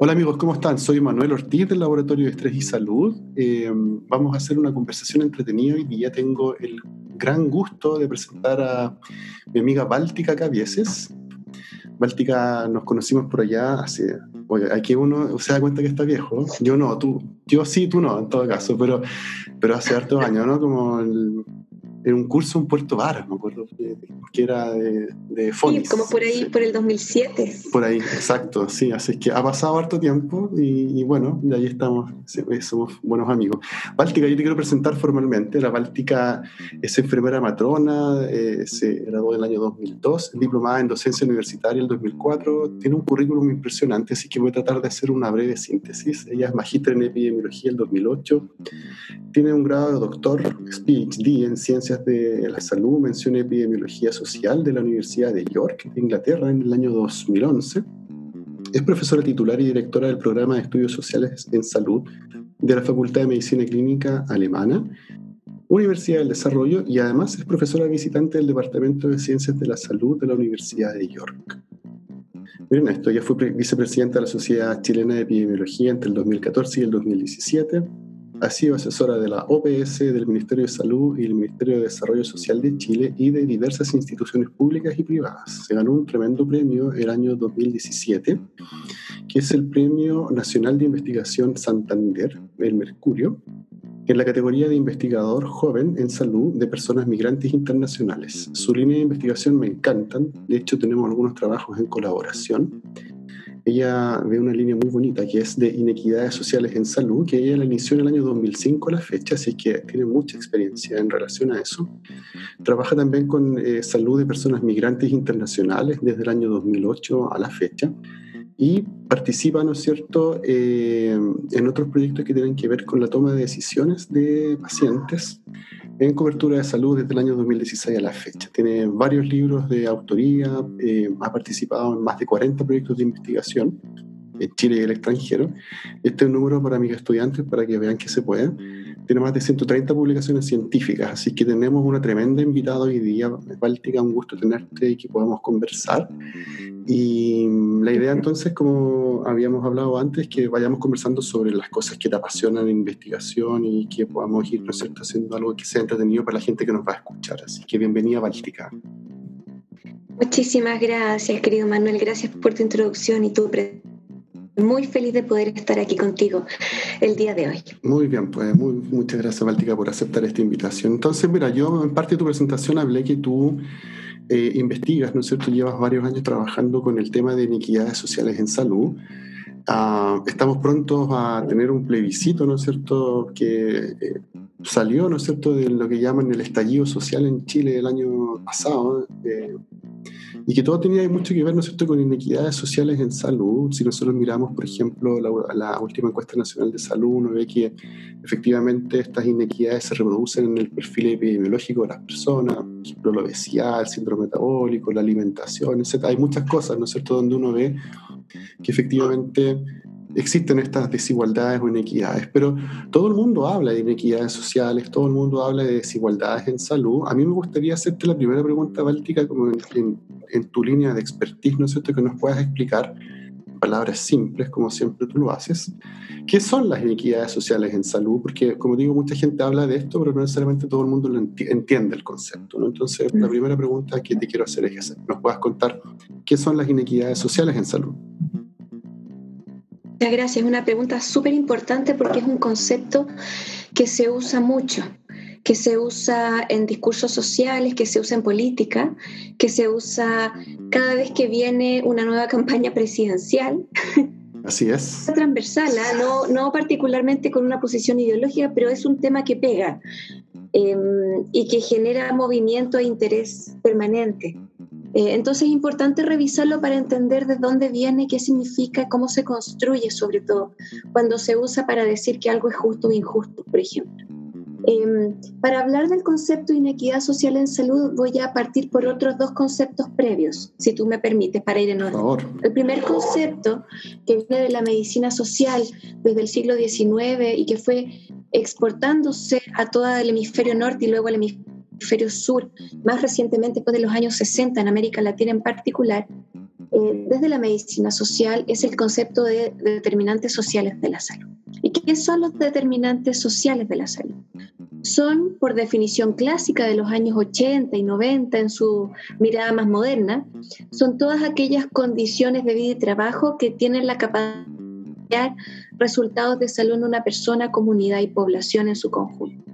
Hola amigos, ¿cómo están? Soy Manuel Ortiz del Laboratorio de Estrés y Salud. Eh, vamos a hacer una conversación entretenida y ya tengo el gran gusto de presentar a mi amiga Báltica Cavieses. Báltica nos conocimos por allá hace... Oye, aquí uno se da cuenta que está viejo. Yo no, tú, yo sí, tú no, en todo caso, pero, pero hace hartos años, ¿no? Como en un curso en Puerto Varas, me acuerdo, que era de, de Sí, como por ahí, por el 2007. Por ahí, exacto, sí, así es que ha pasado harto tiempo y, bueno, de ahí estamos, somos buenos amigos. Báltica, yo te quiero presentar formalmente. La Báltica es enfermera matrona, eh, se graduó en el año 2002, diplomada en docencia universitaria en el 2004, tiene un currículum impresionante, así que voy a tratar de hacer una breve síntesis. Ella es magíster en epidemiología en el 2008, tiene un grado de doctor, PhD en ciencias de la Salud, mención Epidemiología Social de la Universidad de York, Inglaterra, en el año 2011. Es profesora titular y directora del programa de estudios sociales en salud de la Facultad de Medicina Clínica Alemana, Universidad del Desarrollo y además es profesora visitante del Departamento de Ciencias de la Salud de la Universidad de York. Miren esto, ella fue vicepresidenta de la Sociedad Chilena de Epidemiología entre el 2014 y el 2017 ha sido asesora de la OPS, del Ministerio de Salud y el Ministerio de Desarrollo Social de Chile y de diversas instituciones públicas y privadas. Se ganó un tremendo premio el año 2017, que es el Premio Nacional de Investigación Santander, el Mercurio, en la categoría de investigador joven en salud de personas migrantes internacionales. Su línea de investigación me encantan, de hecho tenemos algunos trabajos en colaboración ella ve una línea muy bonita que es de inequidades sociales en salud, que ella la inició en el año 2005 a la fecha, así que tiene mucha experiencia en relación a eso. Trabaja también con eh, salud de personas migrantes internacionales desde el año 2008 a la fecha y participa, ¿no es cierto?, eh, en otros proyectos que tienen que ver con la toma de decisiones de pacientes en cobertura de salud desde el año 2016 a la fecha. Tiene varios libros de autoría, eh, ha participado en más de 40 proyectos de investigación en Chile y el extranjero. Este es un número para mis estudiantes para que vean que se puede. Tiene más de 130 publicaciones científicas, así que tenemos una tremenda invitada hoy día, Báltica, un gusto tenerte y que podamos conversar. Y la idea entonces, como habíamos hablado antes, es que vayamos conversando sobre las cosas que te apasionan en investigación y que podamos ir, haciendo algo que sea entretenido para la gente que nos va a escuchar. Así que bienvenida, Báltica. Muchísimas gracias, querido Manuel. Gracias por tu introducción y tu muy feliz de poder estar aquí contigo el día de hoy. Muy bien, pues muy, muchas gracias, Báltica, por aceptar esta invitación. Entonces, mira, yo en parte de tu presentación hablé que tú eh, investigas, ¿no es cierto? Llevas varios años trabajando con el tema de iniquidades sociales en salud. Ah, estamos prontos a tener un plebiscito, ¿no es cierto?, que eh, salió, ¿no es cierto?, de lo que llaman el estallido social en Chile el año pasado, eh, y que todo tenía mucho que ver, ¿no es cierto?, con inequidades sociales en salud. Si nosotros miramos, por ejemplo, la, la última encuesta nacional de salud, uno ve que efectivamente estas inequidades se reproducen en el perfil epidemiológico de las personas, por ejemplo, la obesidad, el síndrome metabólico, la alimentación, etc. Hay muchas cosas, ¿no es cierto?, donde uno ve que efectivamente existen estas desigualdades o inequidades, pero todo el mundo habla de inequidades sociales, todo el mundo habla de desigualdades en salud. A mí me gustaría hacerte la primera pregunta, Báltica, como en, tu línea de expertise, ¿no es cierto?, que nos puedas explicar, en palabras simples, como siempre tú lo haces, ¿qué son las inequidades sociales en salud? Porque, como digo, mucha gente habla de esto, pero no necesariamente todo el mundo lo entiende el concepto, ¿no? Entonces, la primera pregunta que te quiero hacer es que nos puedas contar qué son las inequidades sociales en salud. Muchas gracias. Es una pregunta súper importante porque es un concepto que se usa mucho, que se usa en discursos sociales, que se usa en política, que se usa cada vez que viene una nueva campaña presidencial. Así es. Transversal, ¿ah? no, no particularmente con una posición ideológica, pero es un tema que pega em, y que genera movimiento e interés permanente. Eh, entonces es importante revisarlo para entender de dónde viene, qué significa, cómo se construye sobre todo, cuando se usa para decir que algo es justo o injusto, por ejemplo. Em, para hablar del concepto de inequidad social en salud voy a partir por otros dos conceptos previos, si tú me permites, para ir en orden. El primer concepto, que viene de la medicina social desde el siglo XIX y que fue exportándose a todo el hemisferio norte y luego al hemisferio sur, más recientemente después de los años 60 en América Latina en particular, eh, desde la medicina social es el concepto de determinantes sociales de la salud. ¿Y qué son los determinantes sociales de la salud? Son, por definición clásica de los años 80 y 90 en su mirada más moderna, son todas aquellas condiciones de vida y trabajo que tienen la capacidad de resultados de salud en una persona, comunidad y población en su conjunto.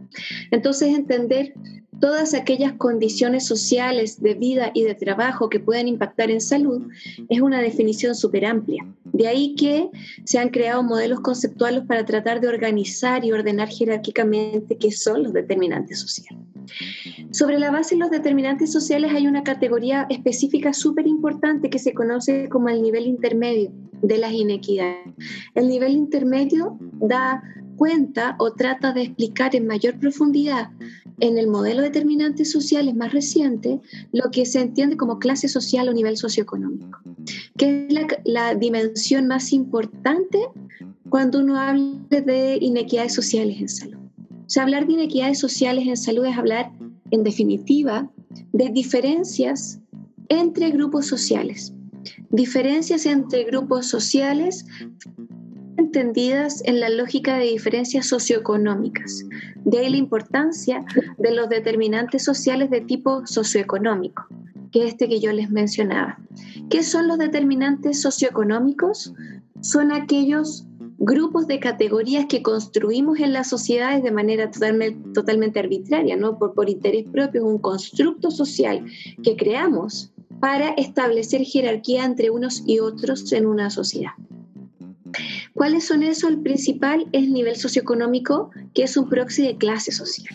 Entonces, entender todas aquellas condiciones sociales de vida y de trabajo que pueden impactar en salud es una definición súper amplia. De ahí que se han creado modelos conceptuales para tratar de organizar y ordenar jerárquicamente qué son los determinantes sociales. Sobre la base de los determinantes sociales hay una categoría específica súper importante que se conoce como el nivel intermedio de las inequidades. El nivel intermedio da cuenta o trata de explicar en mayor profundidad en el modelo de determinantes sociales más reciente lo que se entiende como clase social o nivel socioeconómico, que es la, dimensión más importante cuando uno habla de inequidades sociales en salud. O sea, hablar de inequidades sociales en salud es hablar, en definitiva, de diferencias entre grupos sociales. Diferencias entre grupos sociales entendidas en la lógica de diferencias socioeconómicas. De ahí la importancia de los determinantes sociales de tipo socioeconómico, que es este que yo les mencionaba. ¿Qué son los determinantes socioeconómicos? Son aquellos grupos de categorías que construimos en las sociedades de manera totalmente, arbitraria, ¿no? por, por interés propio, un constructo social que creamos para establecer jerarquía entre unos y otros en una sociedad. ¿Cuáles son esos? El principal es el nivel socioeconómico, que es un proxy de clase social.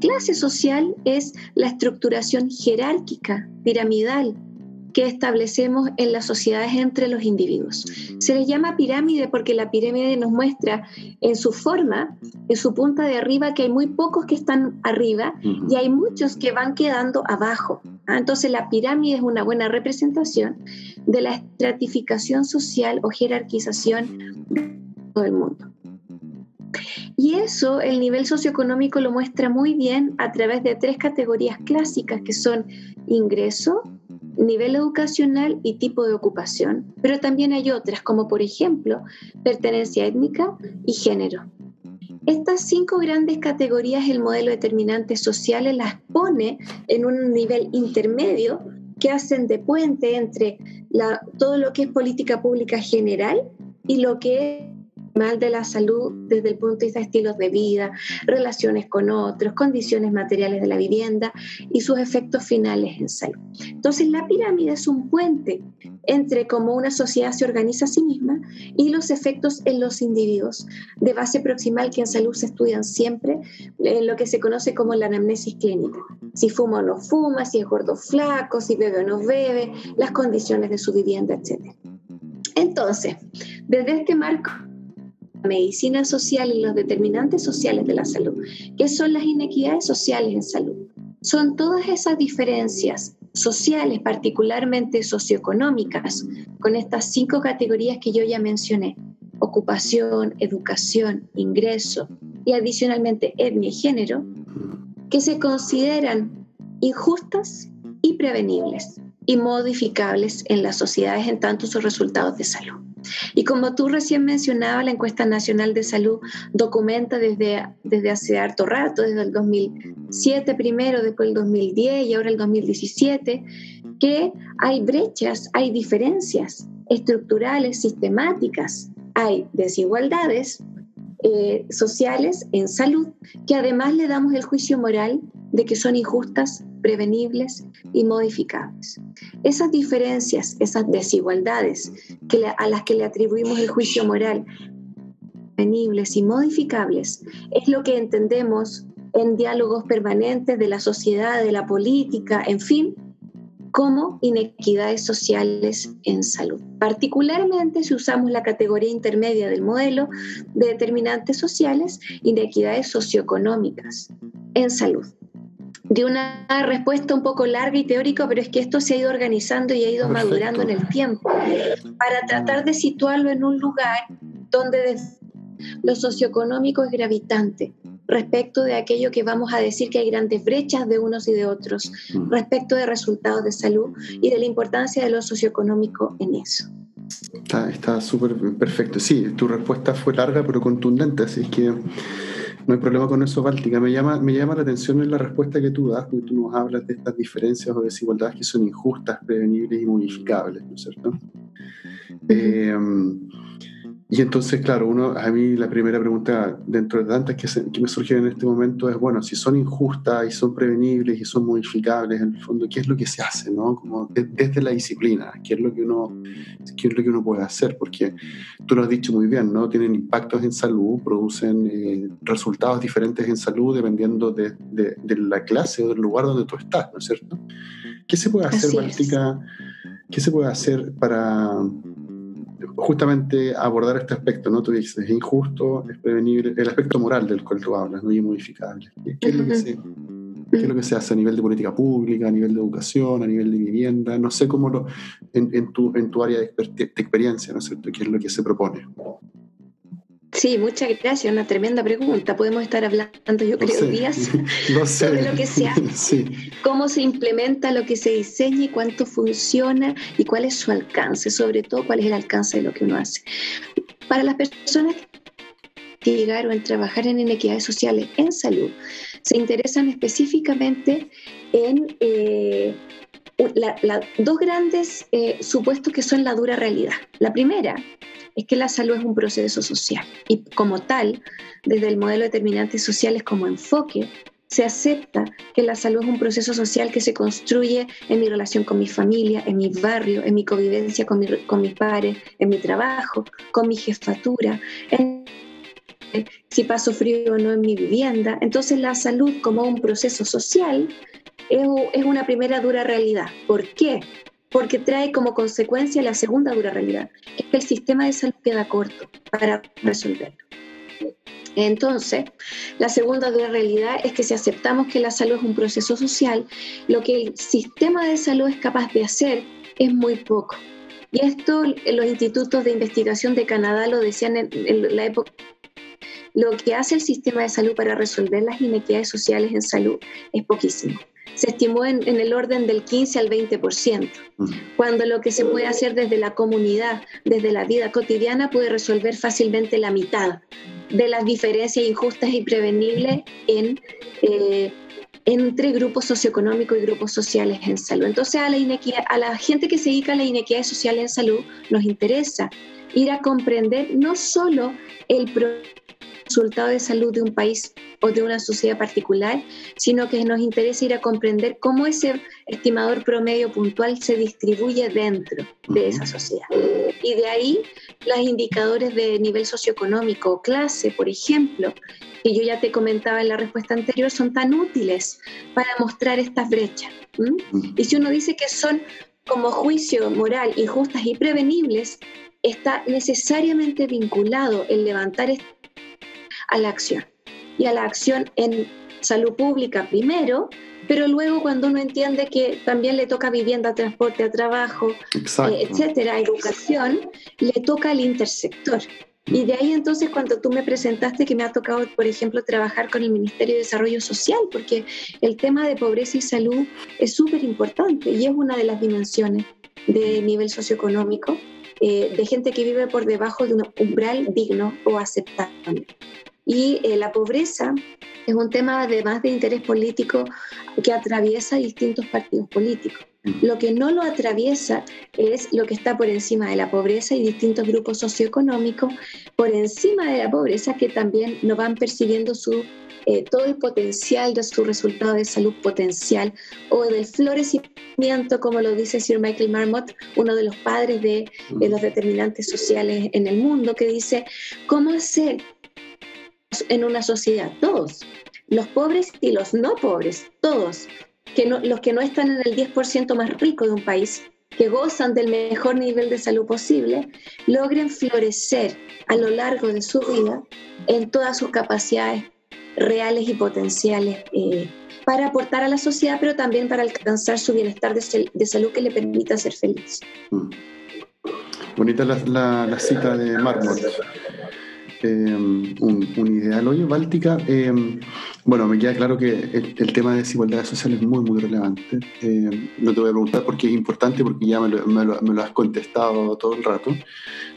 Clase social es la estructuración jerárquica, piramidal, que establecemos en las sociedades entre los individuos. Se les llama pirámide porque la pirámide nos muestra en su forma, en su punta de arriba, que hay muy pocos que están arriba y hay muchos que van quedando abajo. ¿ah? Entonces la pirámide es una buena representación de la estratificación social o jerarquización de todo el mundo. Y eso el nivel socioeconómico lo muestra muy bien a través de tres categorías clásicas que son ingreso, nivel educacional y tipo de ocupación, pero también hay otras como por ejemplo pertenencia étnica y género. Estas cinco grandes categorías el modelo determinante sociales las pone en un nivel intermedio que hacen de puente entre todo lo que es política pública general y lo que mal de la salud desde el punto de vista de estilos de vida, relaciones con otros, condiciones materiales de la vivienda y sus efectos finales en salud. Entonces la pirámide es un puente entre cómo una sociedad se organiza a sí misma y los efectos en los individuos, de base proximal que en salud se estudian siempre en lo que se conoce como la anamnesis clínica. Si fuma o no fuma, si es gordo o flaco, si bebe o no bebe, las condiciones de su vivienda, etc. Entonces, desde este marco medicina social y los determinantes sociales de la salud. ¿Qué son las inequidades sociales en salud? Son todas esas diferencias sociales, particularmente socioeconómicas, con estas cinco categorías que yo ya mencioné, ocupación, educación, ingreso y adicionalmente etnia y género, que se consideran injustas y prevenibles y modificables en las sociedades en tanto sus resultados de salud. Y como tú recién mencionabas, la encuesta nacional de salud documenta desde, desde hace harto rato, desde el 2007 primero, después el 2010 y ahora el 2017, que hay brechas, hay diferencias estructurales, sistemáticas, hay desigualdades eh, sociales en salud que además le damos el juicio moral de que son injustas, prevenibles y modificables. Esas diferencias, esas desigualdades que a las que le atribuimos el juicio moral, prevenibles y modificables, es lo que entendemos en diálogos permanentes de la sociedad, de la política, en fin, como inequidades sociales en salud. Particularmente si usamos la categoría intermedia del modelo de determinantes sociales, inequidades socioeconómicas en salud de una respuesta un poco larga y teórica, pero es que esto se ha ido organizando y ha ido madurando en el tiempo para tratar de situarlo en un lugar donde lo socioeconómico es gravitante, respecto de aquello que vamos a decir que hay grandes brechas de unos y de otros, mm. respecto de resultados de salud y de la importancia de lo socioeconómico en eso. Está súper perfecto. Sí, tu respuesta fue larga pero contundente, así es que no hay problema con eso, Báltica. Me llama, me llama la atención en la respuesta que tú das, porque tú nos hablas de estas diferencias o desigualdades que son injustas, prevenibles y modificables, ¿no es cierto? Eh, y entonces, claro, uno, a mí la primera pregunta dentro de tantas que, que me surgen en este momento es, bueno, si son injustas y son prevenibles y son modificables, en el fondo, ¿qué es lo que se hace, no? Como desde la disciplina, ¿qué es lo que uno, qué es lo que uno puede hacer? Porque tú lo has dicho muy bien, ¿no? Tienen impactos en salud, producen eh, resultados diferentes en salud dependiendo de, de, la clase o del lugar donde tú estás, ¿no es cierto? ¿Qué se puede hacer? ¿Qué se puede hacer para justamente abordar este aspecto, ¿no? Tú dices, es injusto, es prevenible, el aspecto moral del cual tú hablas, no modificable. ¿Qué, es lo que se, ¿Qué es lo que se hace a nivel de política pública, a nivel de educación, a nivel de vivienda? No sé cómo lo, en, en, tu, en tu área de, experiencia, ¿no es cierto? ¿Qué es lo que se propone? Sí, muchas gracias. Una tremenda pregunta. Podemos estar hablando, yo creo, días sobre lo que se hace, cómo se implementa lo que se diseña y cuánto funciona y cuál es su alcance, sobre todo cuál es el alcance de lo que uno hace. Para las personas que llegaron a trabajar en inequidades sociales en salud, se interesan específicamente en eh, dos grandes eh, supuestos que son la dura realidad. La primera es que la salud es un proceso social y como tal, desde el modelo de determinantes sociales como enfoque, se acepta que la salud es un proceso social que se construye en mi relación con mi familia, en mi barrio, en mi convivencia con, con mis padres, en mi trabajo, con mi jefatura, si paso frío o no en mi vivienda. Entonces la salud como un proceso social es una primera dura realidad. ¿Por qué? Porque trae como consecuencia la segunda dura realidad, es que el sistema de salud queda corto para resolverlo. Entonces, la segunda dura realidad es que si aceptamos que la salud es un proceso social, lo que el sistema de salud es capaz de hacer es muy poco. Y esto los institutos de investigación de Canadá lo decían en, en la época lo que hace el sistema de salud para resolver las inequidades sociales en salud es poquísimo se estimó en, el orden del 15 al 20%, cuando lo que se puede hacer desde la comunidad, desde la vida cotidiana, puede resolver fácilmente la mitad de las diferencias injustas y prevenibles en, eh, entre grupos socioeconómicos y grupos sociales en salud. Entonces a la, a la gente que se dedica a la inequidad social en salud nos interesa ir a comprender no solo el resultado de salud de un país o de una sociedad particular, sino que nos interesa ir a comprender cómo ese estimador promedio puntual se distribuye dentro de esa sociedad. Y de ahí los indicadores de nivel socioeconómico o clase, por ejemplo, que yo ya te comentaba en la respuesta anterior, son tan útiles para mostrar estas brechas. Y si uno dice que son como juicio moral injustas y prevenibles, está necesariamente vinculado el levantar a la acción y a la acción en salud pública primero, pero luego cuando uno entiende que también le toca vivienda, transporte a trabajo, eh, etcétera, educación, le toca al intersector. Y de ahí entonces cuando tú me presentaste que me ha tocado, por ejemplo, trabajar con el Ministerio de Desarrollo Social, porque el tema de pobreza y salud es súper importante y es una de las dimensiones de nivel socioeconómico, eh, de gente que vive por debajo de un umbral digno o aceptable. Y eh, la pobreza es un tema además de interés político que atraviesa distintos partidos políticos. Lo que no lo atraviesa es lo que está por encima de la pobreza y distintos grupos socioeconómicos por encima de la pobreza que también no van percibiendo su, eh, todo el potencial de su resultado de salud potencial o del florecimiento, como lo dice Sir Michael Marmot, uno de los padres de, de los determinantes sociales en el mundo, que dice, ¿cómo hacer en una sociedad, todos, los pobres y los no pobres, todos, que los que no están en el 10% más rico de un país, que gozan del mejor nivel de salud posible, logren florecer a lo largo de su vida en todas sus capacidades reales y potenciales eh, para aportar a la sociedad, pero también para alcanzar su bienestar de, salud que le permita ser feliz. Mm. Bonita la, la, cita de Marmot. Em, un, ideal. Oye, Báltica, em, bueno, me queda claro que el, tema de desigualdades sociales es muy, muy relevante. Em, no te voy a preguntar por qué es importante, porque ya me lo, has contestado todo el rato.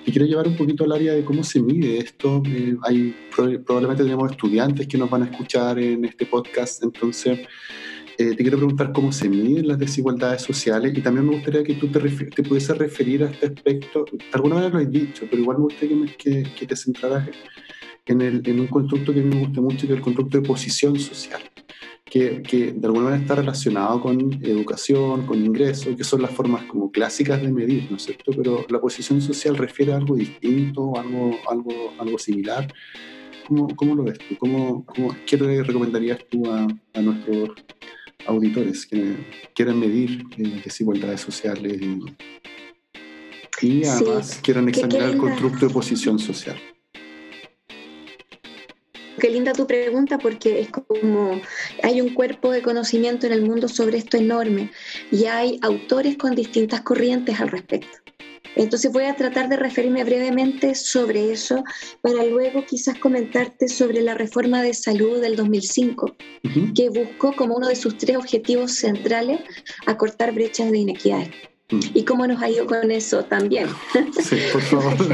Y quiero llevar un poquito al área de cómo se mide esto. Eh, hay, probablemente tenemos estudiantes que nos van a escuchar en este podcast, entonces eh, te quiero preguntar cómo se miden las desigualdades sociales y también me gustaría que tú te, te pudieses referir a este aspecto. De alguna manera lo has dicho, pero igual me gustaría que, que, te centraras en, el, en, un constructo que a mí me gusta mucho, que es el constructo de posición social, que, que, de alguna manera está relacionado con educación, con ingresos, que son las formas como clásicas de medir, ¿no es cierto? Pero la posición social refiere a algo distinto, algo, algo, algo similar. ¿Cómo, ¿Cómo, lo ves tú? ¿Cómo, cómo, ¿Qué le recomendarías tú a, a nuestros auditores que quieran medir eh, desigualdades sociales y, además quieran examinar el constructo de posición social. Qué linda tu pregunta porque es como hay un cuerpo de conocimiento en el mundo sobre esto enorme y hay autores con distintas corrientes al respecto. Entonces voy a tratar de referirme brevemente sobre eso para luego quizás comentarte sobre la reforma de salud del 2005, que buscó como uno de sus tres objetivos centrales acortar brechas de inequidad. Mm. ¿Y cómo nos ha ido con eso también? Sí, por favor.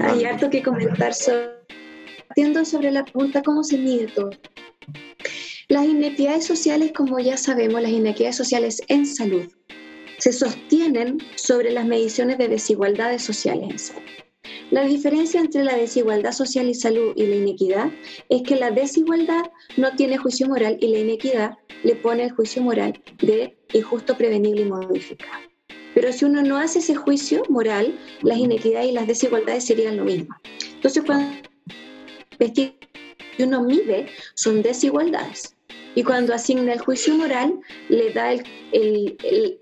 Hay harto que comentar sobre, sobre la pregunta cómo se mide todo. Las inequidades sociales, como ya sabemos, las inequidades sociales en salud se sostienen sobre las mediciones de desigualdades sociales en salud. La diferencia entre la desigualdad social y salud y la inequidad es que la desigualdad no tiene juicio moral y la inequidad le pone el juicio moral de injusto, prevenible y modificable. Pero si uno no hace ese juicio moral, las inequidades y las desigualdades serían lo mismo. Entonces, cuando uno mide, son desigualdades. Y cuando asigna el juicio moral, le da el,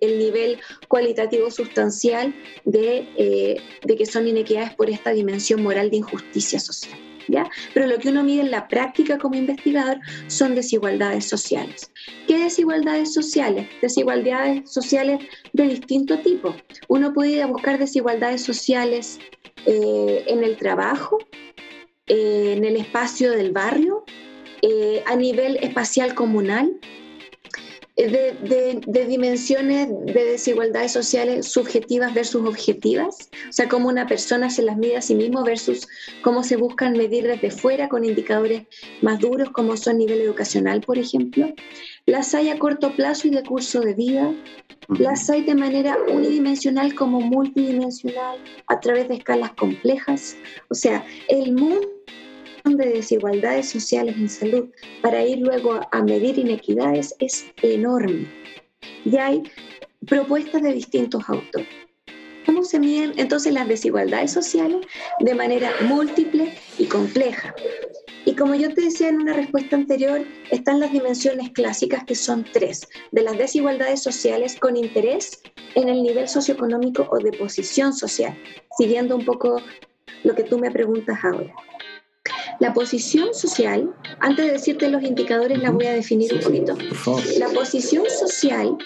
el, nivel cualitativo sustancial de, eh, de, que son inequidades por esta dimensión moral de injusticia social. ¿Ya? Pero lo que uno mide en la práctica como investigador son desigualdades sociales. ¿Qué desigualdades sociales? Desigualdades sociales de distinto tipo. Uno puede ir a buscar desigualdades sociales eh, en el trabajo, eh, en el espacio del barrio, eh, a nivel espacial comunal, eh, de, dimensiones de desigualdades sociales subjetivas versus objetivas, o sea, cómo una persona se las mide a sí mismo versus cómo se buscan medir desde fuera con indicadores más duros como son nivel educacional, por ejemplo. Las hay a corto plazo y de curso de vida, las hay de manera unidimensional como multidimensional a través de escalas complejas, o sea, el mundo de desigualdades sociales en salud para ir luego a medir inequidades es enorme. Y hay propuestas de distintos autores. ¿Cómo se miden entonces las desigualdades sociales? De manera múltiple y compleja. Y como yo te decía en una respuesta anterior, están las dimensiones clásicas que son tres, de las desigualdades sociales con interés en el nivel socioeconómico o de posición social, siguiendo un poco lo que tú me preguntas ahora. La posición social, antes de decirte los indicadores, la voy a definir un poquito. La posición social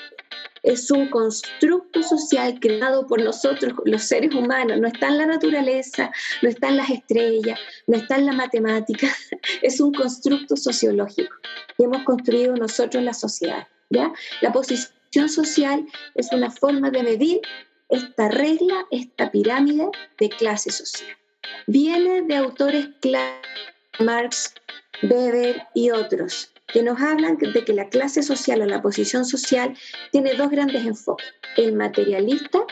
es un constructo social creado por nosotros, los seres humanos. No está en la naturaleza, no está en las estrellas, no está en la matemática. Es un constructo sociológico que hemos construido nosotros la sociedad. ¿ya? La posición social es una forma de medir esta regla, esta pirámide de clase social viene de autores claros, Marx, Weber y otros, que nos hablan de que la clase social o la posición social tiene dos grandes enfoques, el materialista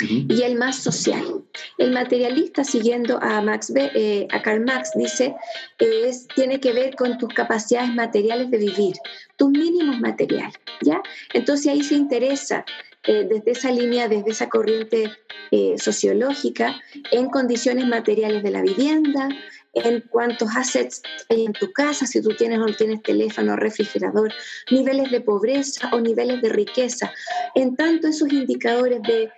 y el más social. El materialista, siguiendo a, Max, eh, a Karl Marx, dice, es, tiene que ver con tus capacidades materiales de vivir, tus mínimos materiales, ¿ya? Entonces ahí se interesa eh, desde esa línea, desde esa corriente eh, sociológica, en condiciones materiales de la vivienda, en cuántos assets hay en tu casa, si tú tienes o no tienes teléfono, refrigerador, niveles de pobreza o niveles de riqueza. En tanto, esos indicadores de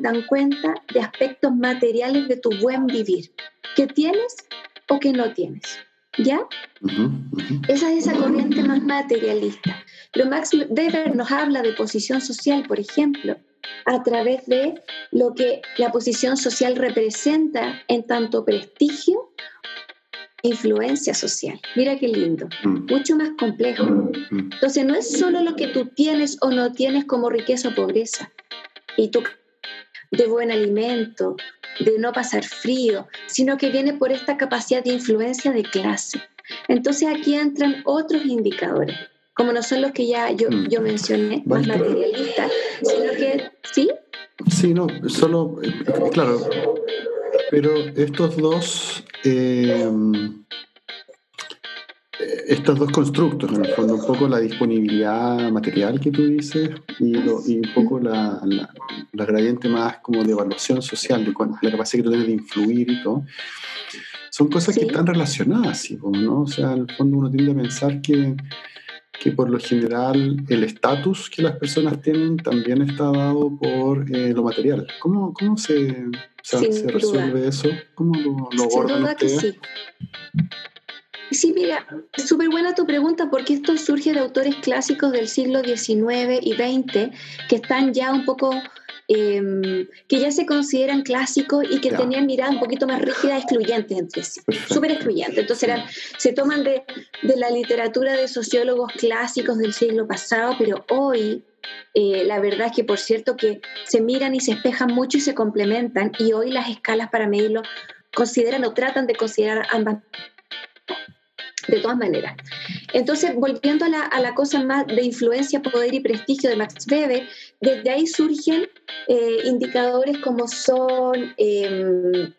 dan cuenta de aspectos materiales de tu buen vivir, que tienes o que no tienes. ¿Ya? Esa es esa corriente más materialista. Pero Max Weber nos habla de posición social, por ejemplo, a través de lo que la posición social representa en tanto prestigio e influencia social. Mira qué lindo, mm. mucho más complejo. Mm. Entonces no es solo lo que tú tienes o no tienes como riqueza o pobreza, y tú de buen alimento, de no pasar frío, sino que viene por esta capacidad de influencia de clase. Entonces aquí entran otros indicadores, como no son los que ya yo, mm. yo mencioné, más materialistas, sino que, ¿sí? Sí, no, solo, eh, claro, pero estos dos, eh, estos dos constructos, en el fondo, un poco la disponibilidad material que tú dices y, un poco la, la, gradiente más como de evaluación social, de la capacidad que tú tienes de influir y todo, son cosas que están relacionadas, ¿no? O sea, en el fondo uno tiende a pensar que, que por lo general el estatus que las personas tienen también está dado por eh, lo material. ¿Cómo, cómo se, se resuelve eso? ¿Cómo lo, lo abordan ustedes? Sí, mira, súper buena tu pregunta porque esto surge de autores clásicos del siglo XIX y XX que están ya un poco, em, que ya se consideran clásicos y que tenían miradas un poquito más rígidas, excluyentes entre sí, súper excluyentes. Entonces eran, se toman de, de, la literatura de sociólogos clásicos del siglo pasado, pero hoy eh, la verdad es que, por cierto, que se miran y se espejan mucho y se complementan y hoy las escalas para medirlo consideran o tratan de considerar ambas de todas maneras. Entonces, volviendo a la, cosa más de influencia, poder y prestigio de Max Weber, desde ahí surgen eh, indicadores como son, em,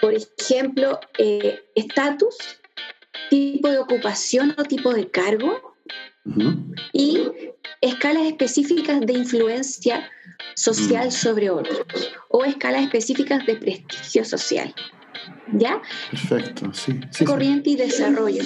por ejemplo, eh, estatus, tipo de ocupación o tipo de cargo, y escalas específicas de influencia social mm. sobre otros, o escalas específicas de prestigio social. ¿Ya? Perfecto, sí. Corriente y desarrollo.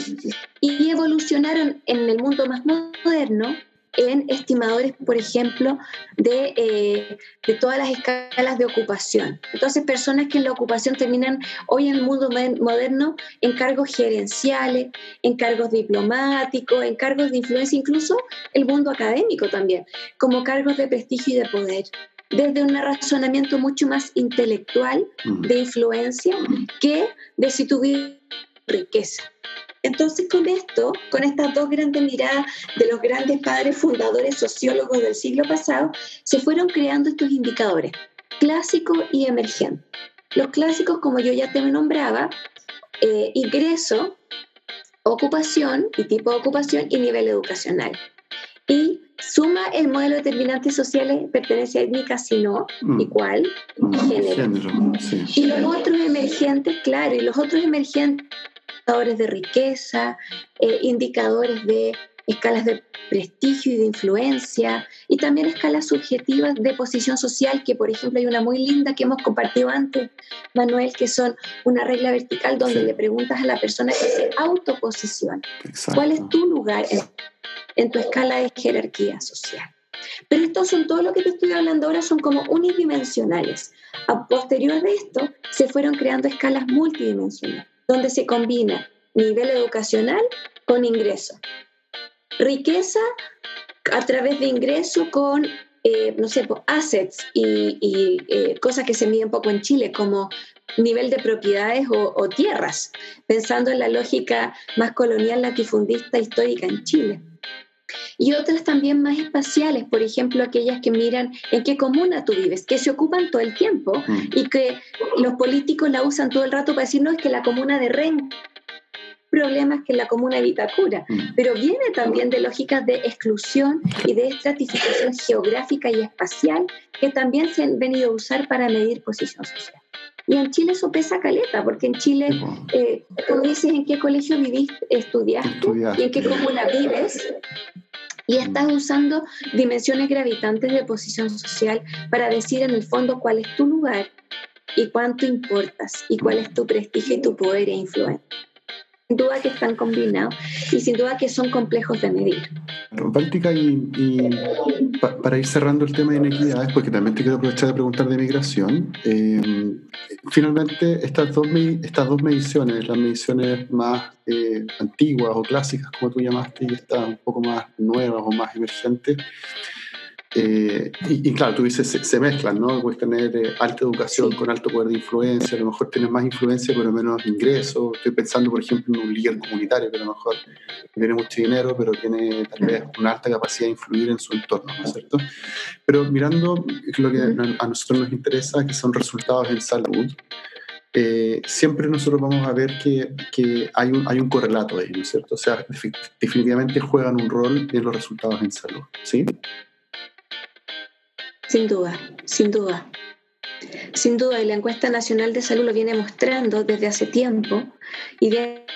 Y evolucionaron en el mundo más moderno en estimadores, por ejemplo, de, eh, de, todas las escalas de ocupación. Entonces, personas que en la ocupación terminan hoy en el mundo moderno en cargos gerenciales, en cargos diplomáticos, en cargos de influencia, incluso el mundo académico también, como cargos de prestigio y de poder desde un razonamiento mucho más intelectual mm. de influencia que de si tuviera riqueza. Entonces con esto, con estas dos grandes miradas de los grandes padres fundadores sociólogos del siglo pasado, se fueron creando estos indicadores, clásico y emergente. Los clásicos, como yo ya te nombraba, eh, ingreso, ocupación y tipo de ocupación y nivel educacional. Y suma el modelo de determinantes sociales, pertenencia étnica, si no, mm. y cuál, mm, género. Y los otros emergentes, claro, y los otros emergentes, indicadores de riqueza, eh, indicadores de escalas de prestigio y de influencia, y también escalas subjetivas de posición social, que por ejemplo hay una muy linda que hemos compartido antes, Manuel, que son una regla vertical donde le preguntas a la persona que se autoposiciona, ¿cuál es tu lugar en en tu escala de jerarquía social. Pero estos son todo lo que te estoy hablando ahora, son como unidimensionales. A posterior de esto, se fueron creando escalas multidimensionales, donde se combina nivel educacional con ingreso. Riqueza a través de ingreso con, eh, no sé, assets y, eh, cosas que se miden poco en Chile, como nivel de propiedades o, o, tierras, pensando en la lógica más colonial latifundista histórica en Chile y otras también más espaciales, por ejemplo, aquellas que miran en qué comuna tú vives, que se ocupan todo el tiempo mm. y que los políticos la usan todo el rato para decir, no, es que la comuna de Ren problemas que la comuna de Vitacura, mm. pero viene también de lógicas de exclusión y de estratificación geográfica y espacial que también se han venido a usar para medir posición social. Y en Chile eso pesa caleta, porque en Chile, eh, tú dices en qué colegio viviste, estudiaste, y en qué comuna vives, y estás usando dimensiones gravitantes de posición social para decir en el fondo cuál es tu lugar y cuánto importas y cuál es tu prestigio y tu poder e influencia duda que están combinados y sin duda que son complejos de medir. Báltica, y, para ir cerrando el tema de inequidades, porque también te quiero aprovechar de preguntar de migración, eh, finalmente estas dos, estas dos mediciones, las mediciones más eh, antiguas o clásicas, como tú llamaste, y estas un poco más nuevas o más emergentes, Eh, y, claro, tú dices, se, mezclan, ¿no? Puedes tener eh, alta educación con alto poder de influencia, a lo mejor tienes más influencia pero menos ingresos. Estoy pensando, por ejemplo, en un líder comunitario que a lo mejor tiene mucho dinero, pero tiene tal vez una alta capacidad de influir en su entorno, ¿no es cierto? Pero mirando lo que a nosotros nos interesa, que son resultados en salud, eh, siempre nosotros vamos a ver que, que, hay, un, hay un correlato ahí, ¿no es cierto? O sea, definitivamente juegan un rol en los resultados en salud, ¿sí? Sin duda, sin duda. Sin duda, y la encuesta nacional de salud lo viene mostrando desde hace tiempo y de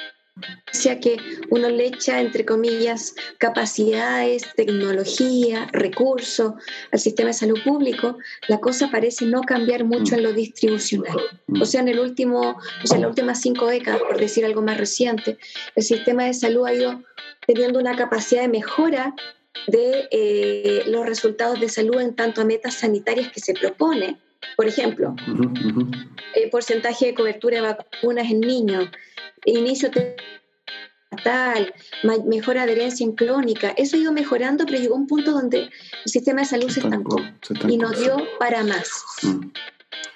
que uno le echa, entre comillas, capacidades, tecnología, recursos al sistema de salud público, la cosa parece no cambiar mucho en lo distribucional. O sea, en el último, o sea, en las últimas cinco décadas, por decir algo más reciente, el sistema de salud ha ido teniendo una capacidad de mejora de eh, los resultados de salud en tanto a metas sanitarias que se propone. Por ejemplo, el porcentaje de cobertura de vacunas en niños, inicio tal, mejor adherencia en clónica. Eso ha ido mejorando, pero llegó un punto donde el sistema de salud se estancó, y nos dio para más. Mm.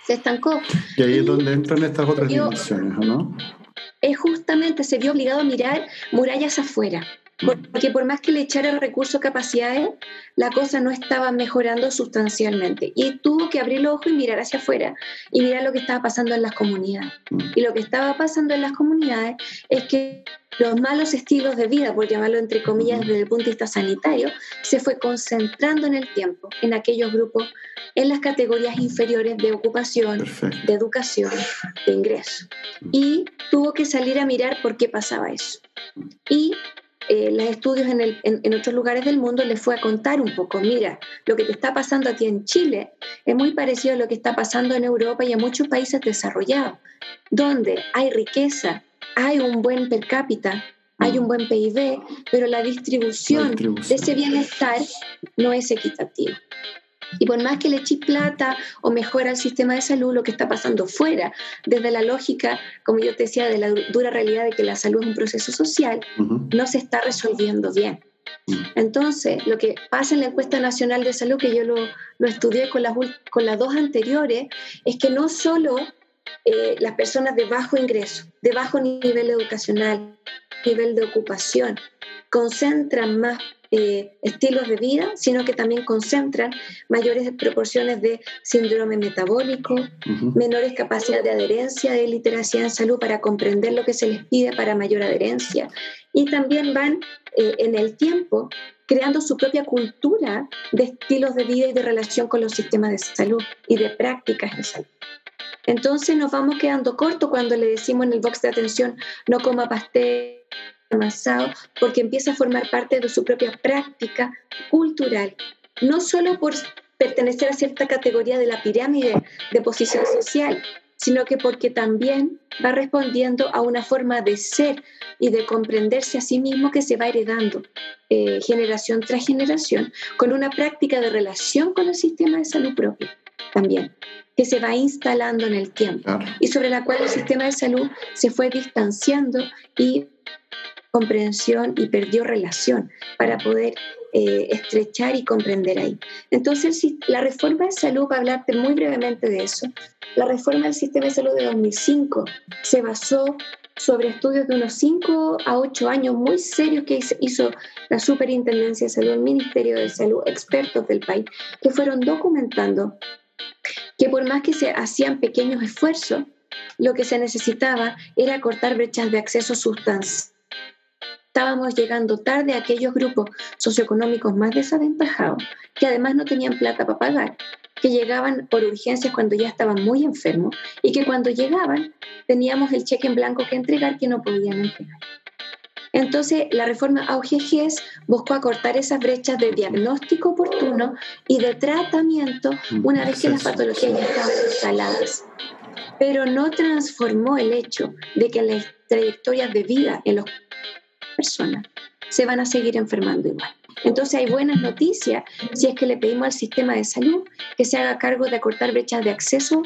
Se estancó. Y ahí es donde entran estas otras dimensiones, no? Es justamente, se vio obligado a mirar murallas afuera. Porque por más que le echara recursos, capacidades, la cosa no estaba mejorando sustancialmente. Y tuvo que abrir los ojos y mirar hacia afuera y mirar lo que estaba pasando en las comunidades. Y lo que estaba pasando en las comunidades es que los malos estilos de vida, por llamarlo entre comillas desde el punto de vista sanitario, se fue concentrando en el tiempo, en aquellos grupos, en las categorías inferiores de ocupación, de educación, de ingreso. Y tuvo que salir a mirar por qué pasaba eso. Y eh, los estudios en, en, otros lugares del mundo les fue a contar un poco, mira, lo que te está pasando aquí en Chile es muy parecido a lo que está pasando en Europa y en muchos países desarrollados, donde hay riqueza, hay un buen per cápita, hay un buen PIB, pero la distribución, la distribución. de ese bienestar no es equitativa. Y por más que le eche plata o mejora el sistema de salud, lo que está pasando fuera, desde la lógica, como yo te decía, de la dura realidad de que la salud es un proceso social, no se está resolviendo bien. Entonces, lo que pasa en la encuesta nacional de salud, que yo lo, lo estudié con las, con las dos anteriores, es que no solo eh, las personas de bajo ingreso, de bajo nivel educacional, nivel de ocupación, concentran más eh, estilos de vida, sino que también concentran mayores proporciones de síndrome metabólico, menores capacidades de adherencia, de literacia en salud para comprender lo que se les pide para mayor adherencia. Y también van eh, en el tiempo creando su propia cultura de estilos de vida y de relación con los sistemas de salud y de prácticas de salud. Entonces nos vamos quedando cortos cuando le decimos en el box de atención no coma pastel amasado, porque empieza a formar parte de su propia práctica cultural, no solo por pertenecer a cierta categoría de la pirámide de posición social, sino que porque también va respondiendo a una forma de ser y de comprenderse a sí mismo que se va heredando eh, generación tras generación con una práctica de relación con el sistema de salud propio también que se va instalando en el tiempo y sobre la cual el sistema de salud se fue distanciando y comprensión y perdió relación para poder eh, estrechar y comprender ahí. Entonces, la reforma de salud, para hablarte muy brevemente de eso, la reforma del sistema de salud de 2005 se basó sobre estudios de unos 5 a 8 años muy serios que hizo la Superintendencia de Salud, el Ministerio de Salud, expertos del país, que fueron documentando que por más que se hacían pequeños esfuerzos, lo que se necesitaba era cortar brechas de acceso sustancial. Estábamos llegando tarde a aquellos grupos socioeconómicos más desaventajados, que además no tenían plata para pagar, que llegaban por urgencias cuando ya estaban muy enfermos y que cuando llegaban teníamos el cheque en blanco que entregar que no podían entregar. Entonces, la reforma AUGGS buscó acortar esas brechas de diagnóstico oportuno y de tratamiento una vez que las patologías ya estaban instaladas. Pero no transformó el hecho de que las trayectorias de vida en las personas se van a seguir enfermando igual. Entonces hay buenas noticias si es que le pedimos al sistema de salud que se haga cargo de acortar brechas de acceso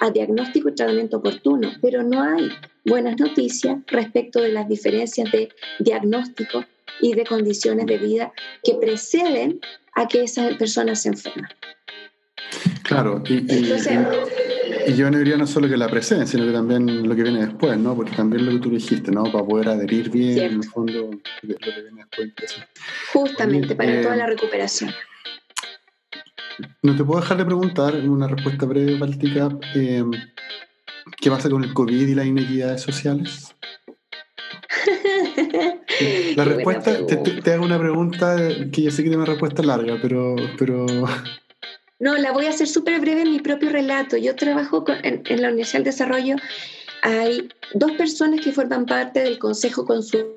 a diagnóstico y tratamiento oportuno, pero no hay buenas noticias respecto de las diferencias de diagnóstico y de condiciones de vida que preceden a que esa persona se enferma. Claro, y, yo no diría no solo que la presencia, sino que también lo que viene después, ¿no? Porque también lo que tú dijiste, ¿no? Para poder adherir bien, en el fondo, lo que viene después. Justamente, para toda la eh, recuperación. No te puedo dejar de preguntar, en una respuesta breve, Báltica, eh, ¿qué pasa con el COVID y las inequidades sociales? La respuesta, te, hago una pregunta que yo sé que tiene una respuesta larga, pero, pero... No, la voy a hacer súper breve en mi propio relato. Yo trabajo en, la Universidad del Desarrollo. Hay dos personas que forman parte del Consejo Consul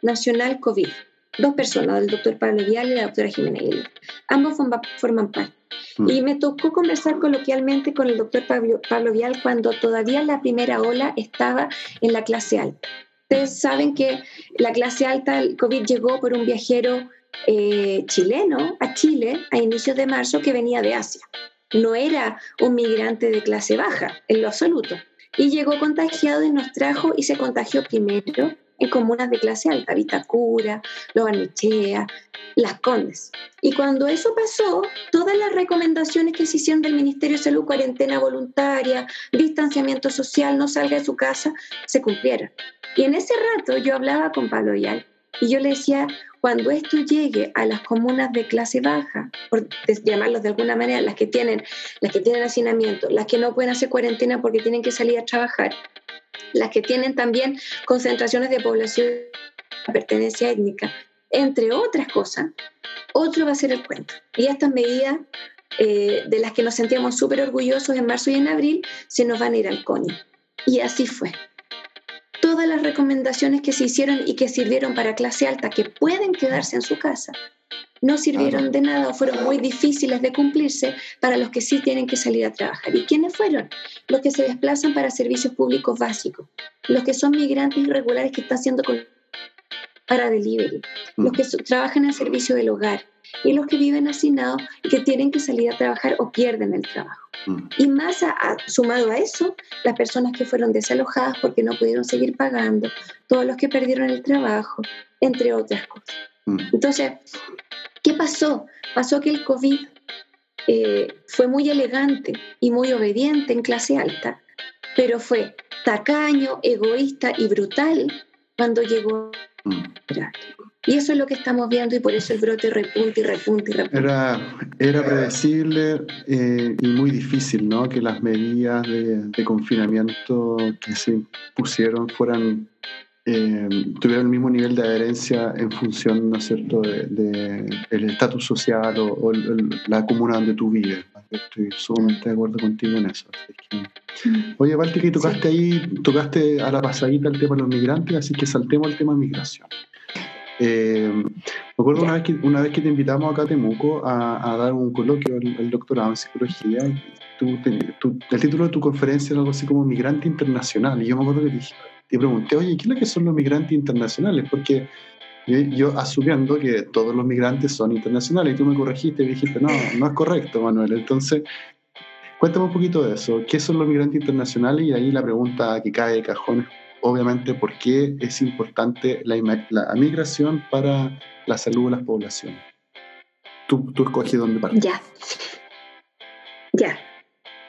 Nacional COVID. Dos personas, el doctor Pablo Vial y la doctora Jiménez Ambos forman parte. Mm. Y me tocó conversar coloquialmente con el doctor Pablo, Pablo Vial cuando todavía la primera ola estaba en la clase alta. Ustedes saben que la clase alta, el COVID llegó por un viajero eh, chileno a Chile a inicios de marzo que venía de Asia. No era un migrante de clase baja, en lo absoluto. Y llegó contagiado y nos trajo y se contagió primero en comunas de clase alta, Vitacura, Lobarnechea, Las Condes. Y cuando eso pasó, todas las recomendaciones que se hicieron del Ministerio de Salud, cuarentena voluntaria, distanciamiento social, no salga de su casa, se cumplieron. Y en ese rato yo hablaba con Pablo Vial y yo le decía, cuando esto llegue a las comunas de clase baja, por llamarlos de alguna manera, las que tienen, las que tienen hacinamiento, las que no pueden hacer cuarentena porque tienen que salir a trabajar, las que tienen también concentraciones de población de pertenencia étnica, entre otras cosas, otro va a ser el cuento. Y estas medidas eh, de las que nos sentíamos súper orgullosos en marzo y en abril se nos van a ir al coño. Y así fue. Todas las recomendaciones que se hicieron y que sirvieron para clase alta, que pueden quedarse en su casa, no sirvieron de nada o fueron muy difíciles de cumplirse para los que sí tienen que salir a trabajar. ¿Y quiénes fueron? Los que se desplazan para servicios públicos básicos, los que son migrantes irregulares que están haciendo para delivery, los que trabajan en servicio del hogar y los que viven hacinados y que tienen que salir a trabajar o pierden el trabajo. Mm. Y más sumado a eso, las personas que fueron desalojadas porque no pudieron seguir pagando, todos los que perdieron el trabajo, entre otras cosas. Mm. Entonces, ¿qué pasó? Pasó que el COVID eh, fue muy elegante y muy obediente en clase alta, pero fue tacaño, egoísta y brutal cuando llegó. Mm. Y eso es lo que estamos viendo y por eso el brote repunte y repunte y repunte. Era, era predecible eh, y muy difícil ¿no? que las medidas de, de confinamiento que se pusieron fueran eh, tuvieron el mismo nivel de adherencia en función, ¿no es cierto?, del de, estatus social o, la comuna donde tú vives. Estoy sumamente de acuerdo contigo en eso. Mm. Oye, Báltica, y tocaste ahí, tocaste a la pasadita el tema de los migrantes, así que saltemos al tema de migración. Eh, me acuerdo una vez, que, una vez que te invitamos acá a Temuco a, dar un coloquio, el, doctorado en psicología, tú, el título de tu conferencia era algo así como Migrante Internacional, y yo me acuerdo que te dije, te pregunté, oye, ¿qué es lo que son los migrantes internacionales? Porque yo, asumiendo que todos los migrantes son internacionales, y tú me corregiste y dijiste, no, no es correcto, Manuel. Entonces, cuéntame un poquito de eso. ¿Qué son los migrantes internacionales? Y ahí la pregunta que cae de cajón obviamente, ¿por qué es importante la, la migración para la salud de las poblaciones? Tú, tú escoges dónde partir. Ya. Ya.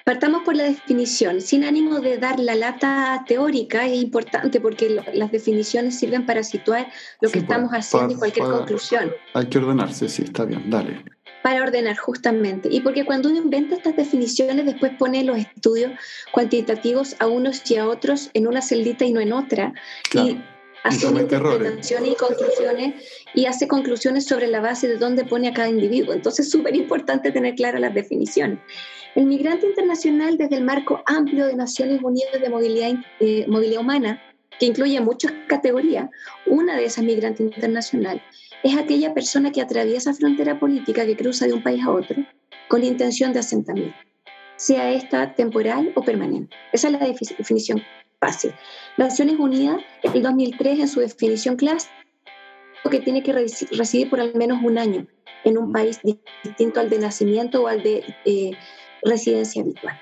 Partamos por la definición. Sin ánimo de dar la lata teórica, es importante porque las definiciones sirven para situar lo que pues, estamos haciendo y cualquier conclusión. Hay que ordenarse, sí, está bien, dale. Para ordenar, justamente. Y porque cuando uno inventa estas definiciones, después pone los estudios cuantitativos a unos y a otros en una celdita y no en otra. Y hace interpretaciones y conclusiones y hace conclusiones sobre la base de dónde pone a cada individuo. Entonces es súper importante tener claras las definiciones. El migrante internacional desde el marco amplio de Naciones Unidas de Movilidad, eh, Movilidad Humana, que incluye muchas categorías, una de esas migrantes internacional es aquella persona que atraviesa frontera política que cruza de un país a otro con intención de asentamiento, sea esta temporal o permanente. Esa es la definición fácil. Naciones Unidas, en el 2003, en su definición clásica, que tiene que residir por al menos un año en un país distinto al de nacimiento o al de eh, residencia habitual.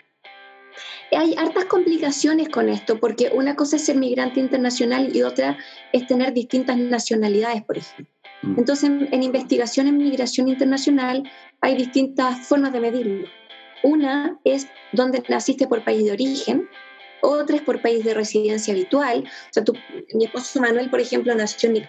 Hay hartas complicaciones con esto, porque una cosa es ser migrante internacional y otra es tener distintas nacionalidades, por ejemplo. Mm. Entonces, en, investigación en migración internacional hay distintas formas de medirlo. Una es donde naciste por país de origen, otra es por país de residencia habitual. O sea, mi esposo Manuel, por ejemplo, nació en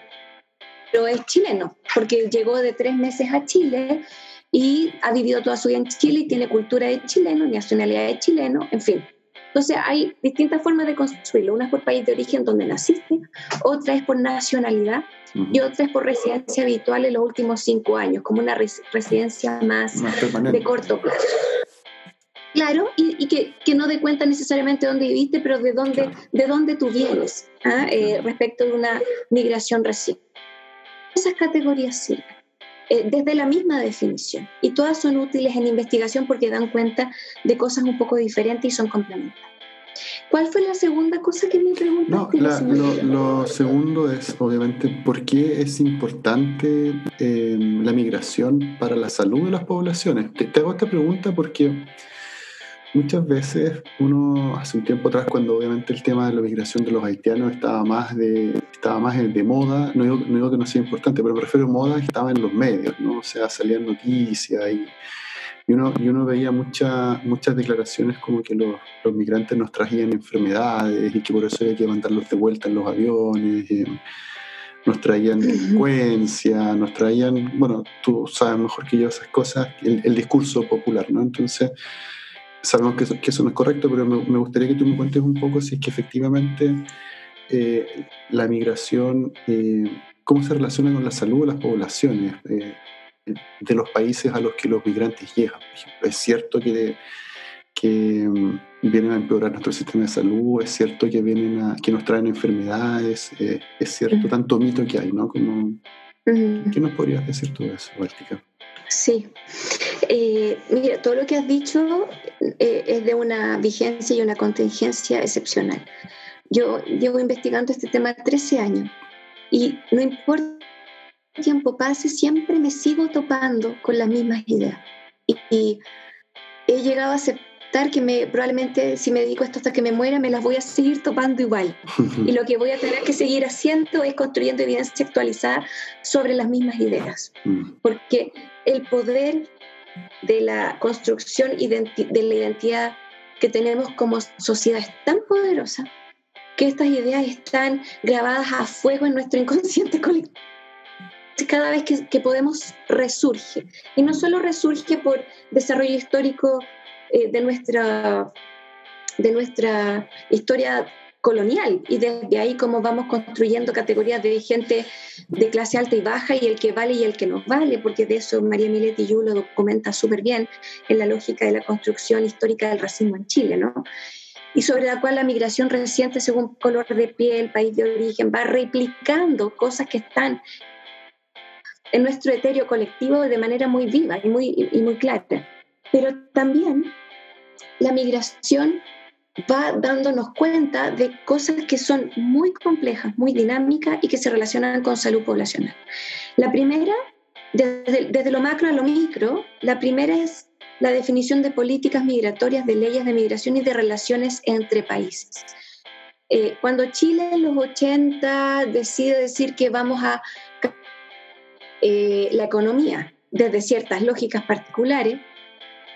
pero es chileno, porque llegó de tres meses a Chile y ha vivido toda su vida en Chile y tiene cultura de chileno, nacionalidad de chileno, en fin. Entonces hay distintas formas de construirlo. Una es por país de origen donde naciste, otra es por nacionalidad y otra es por residencia habitual en los últimos cinco años, como una residencia más, de corto plazo. Claro, y, que, que, no dé cuenta necesariamente dónde viviste, pero de dónde, de dónde tú vienes ¿ah? eh, respecto de una migración reciente. Esas categorías sirven. Eh, desde la misma definición. Y todas son útiles en investigación porque dan cuenta de cosas un poco diferentes y son complementarias. ¿Cuál fue la segunda cosa que me preguntaste? No, lo, segundo es, obviamente, por qué es importante em, la migración para la salud de las poblaciones. Te, te, hago esta pregunta porque muchas veces uno, hace un tiempo atrás, cuando obviamente el tema de la migración de los haitianos estaba más de, estaba más de moda, no digo, no digo que no sea importante, pero me refiero a moda que estaba en los medios, ¿no? O sea, salían noticias y, y uno, y uno veía muchas muchas declaraciones como que los, los, migrantes nos traían enfermedades y que por eso había que mandarlos de vuelta en los aviones. nos traían delincuencia, nos traían, bueno, tú sabes mejor que yo esas cosas, el, el discurso popular, ¿no? Entonces, sabemos que eso, que eso, no es correcto, pero me, gustaría que tú me cuentes un poco si es que efectivamente eh, la migración, eh, cómo se relaciona con la salud de las poblaciones eh, de los países a los que los migrantes llegan. Es cierto que, que mm, vienen a empeorar nuestro sistema de salud, es cierto que, vienen a, que nos traen enfermedades, es cierto tanto mito que hay, ¿no? Como, ¿Qué nos podrías decir tú de eso, Báltica? Sí. Eh, mira, todo lo que has dicho eh, es de una vigencia y una contingencia excepcional. Yo llevo investigando este tema 13 años y no importa el tiempo pase, siempre me sigo topando con las mismas ideas. y he llegado a aceptar que me, probablemente si me dedico a esto hasta que me muera, me las voy a seguir topando igual. y lo que voy a tener que seguir haciendo es construyendo evidencia actualizada sobre las mismas ideas. Mm. Porque el poder de la construcción de la identidad que tenemos como sociedad es tan poderosa que estas ideas están grabadas a fuego en nuestro inconsciente colectivo. Cada vez que, podemos resurge. Y no solo resurge por desarrollo histórico eh, de, nuestra, de nuestra historia colonial y desde ahí cómo vamos construyendo categorías de gente de clase alta y baja y el que vale y el que no vale, porque de eso María Miletti Yu lo documenta súper bien en la lógica de la construcción histórica del racismo en Chile, ¿no? Y sobre la cual la migración reciente según color de piel, país de origen, va replicando cosas que están en nuestro etéreo colectivo de manera muy viva y muy, y muy clara. Pero también la migración va dándonos cuenta de cosas que son muy complejas, muy dinámicas y que se relacionan con salud poblacional. La primera, desde, lo macro a lo micro, la primera es la definición de políticas migratorias, de leyes de migración y de relaciones entre países. Eh, cuando Chile en los 80 decide decir que vamos a eh, la economía desde ciertas lógicas particulares,